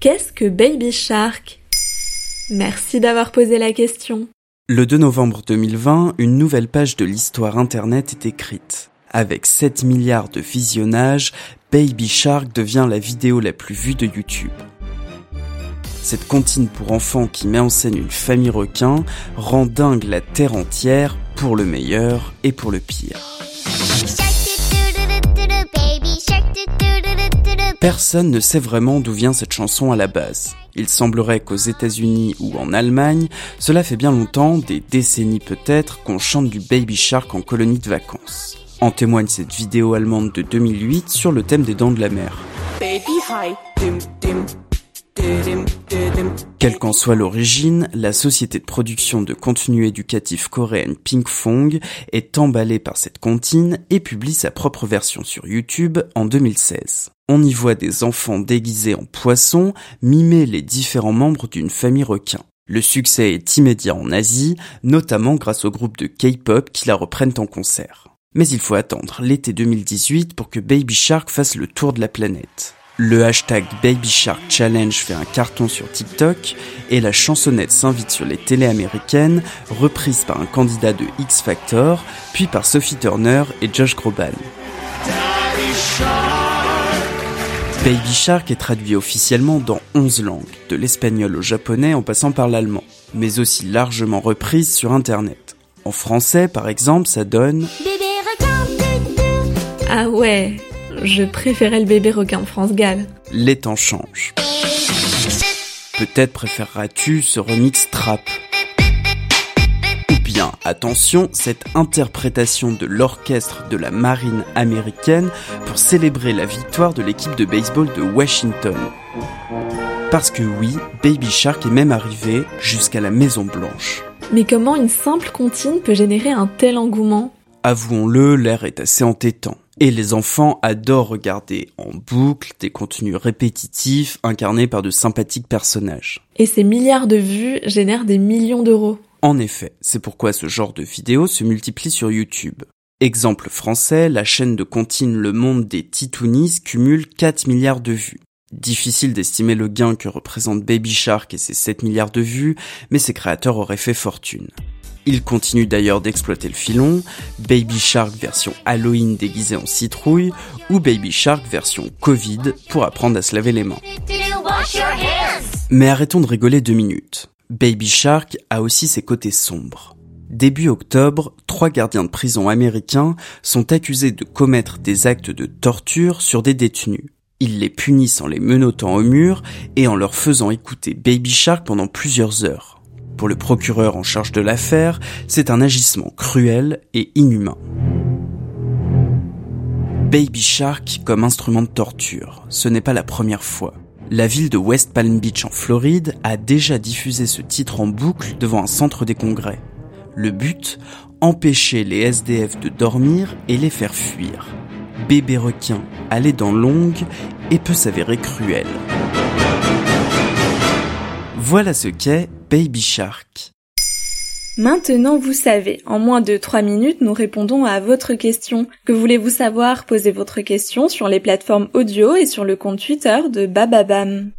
Qu'est-ce que Baby Shark? Merci d'avoir posé la question. Le 2 novembre 2020, une nouvelle page de l'histoire Internet est écrite. Avec 7 milliards de visionnages, Baby Shark devient la vidéo la plus vue de YouTube. Cette comptine pour enfants qui met en scène une famille requin rend dingue la terre entière pour le meilleur et pour le pire. Personne ne sait vraiment d'où vient cette chanson à la base. Il semblerait qu'aux États-Unis ou en Allemagne, cela fait bien longtemps, des décennies peut-être, qu'on chante du Baby Shark en colonie de vacances. En témoigne cette vidéo allemande de 2008 sur le thème des dents de la mer. Quelle qu'en soit l'origine, la société de production de contenu éducatif coréenne Pinkfong est emballée par cette comptine et publie sa propre version sur YouTube en 2016. On y voit des enfants déguisés en poissons mimer les différents membres d'une famille requin. Le succès est immédiat en Asie, notamment grâce au groupe de K-pop qui la reprennent en concert. Mais il faut attendre l'été 2018 pour que Baby Shark fasse le tour de la planète. Le hashtag Baby Shark Challenge fait un carton sur TikTok et la chansonnette s'invite sur les télés américaines, reprise par un candidat de X Factor, puis par Sophie Turner et Josh Groban. Baby Shark est traduit officiellement dans 11 langues, de l'espagnol au japonais en passant par l'allemand, mais aussi largement reprise sur internet. En français, par exemple, ça donne Bébé requin Ah ouais, je préférais le bébé requin de France Gall. Les temps changent. Peut-être préféreras-tu ce remix trap. Ou bien, attention, cette interprétation de l'orchestre de la marine américaine pour célébrer la victoire de l'équipe de baseball de Washington. Parce que oui, Baby Shark est même arrivé jusqu'à la Maison Blanche. Mais comment une simple comptine peut générer un tel engouement? Avouons-le, l'air est assez entêtant. Et les enfants adorent regarder en boucle des contenus répétitifs incarnés par de sympathiques personnages. Et ces milliards de vues génèrent des millions d'euros. En effet, c'est pourquoi ce genre de vidéos se multiplie sur YouTube. Exemple français, la chaîne de comptine Le Monde des Titounis cumule 4 milliards de vues. Difficile d'estimer le gain que représente Baby Shark et ses 7 milliards de vues, mais ses créateurs auraient fait fortune. Il continue d'ailleurs d'exploiter le filon, Baby Shark version Halloween déguisée en citrouille, ou Baby Shark version Covid pour apprendre à se laver les mains. Mais arrêtons de rigoler deux minutes. Baby Shark a aussi ses côtés sombres. Début octobre, trois gardiens de prison américains sont accusés de commettre des actes de torture sur des détenus. Ils les punissent en les menottant au mur et en leur faisant écouter Baby Shark pendant plusieurs heures. Pour le procureur en charge de l'affaire, c'est un agissement cruel et inhumain. Baby Shark comme instrument de torture, ce n'est pas la première fois. La ville de West Palm Beach en Floride a déjà diffusé ce titre en boucle devant un centre des congrès. Le but Empêcher les SDF de dormir et les faire fuir. Bébé requin à les dents longues et peut s'avérer cruel. Voilà ce qu'est Baby Shark. Maintenant, vous savez, en moins de 3 minutes, nous répondons à votre question. Que voulez-vous savoir? Posez votre question sur les plateformes audio et sur le compte Twitter de Bababam.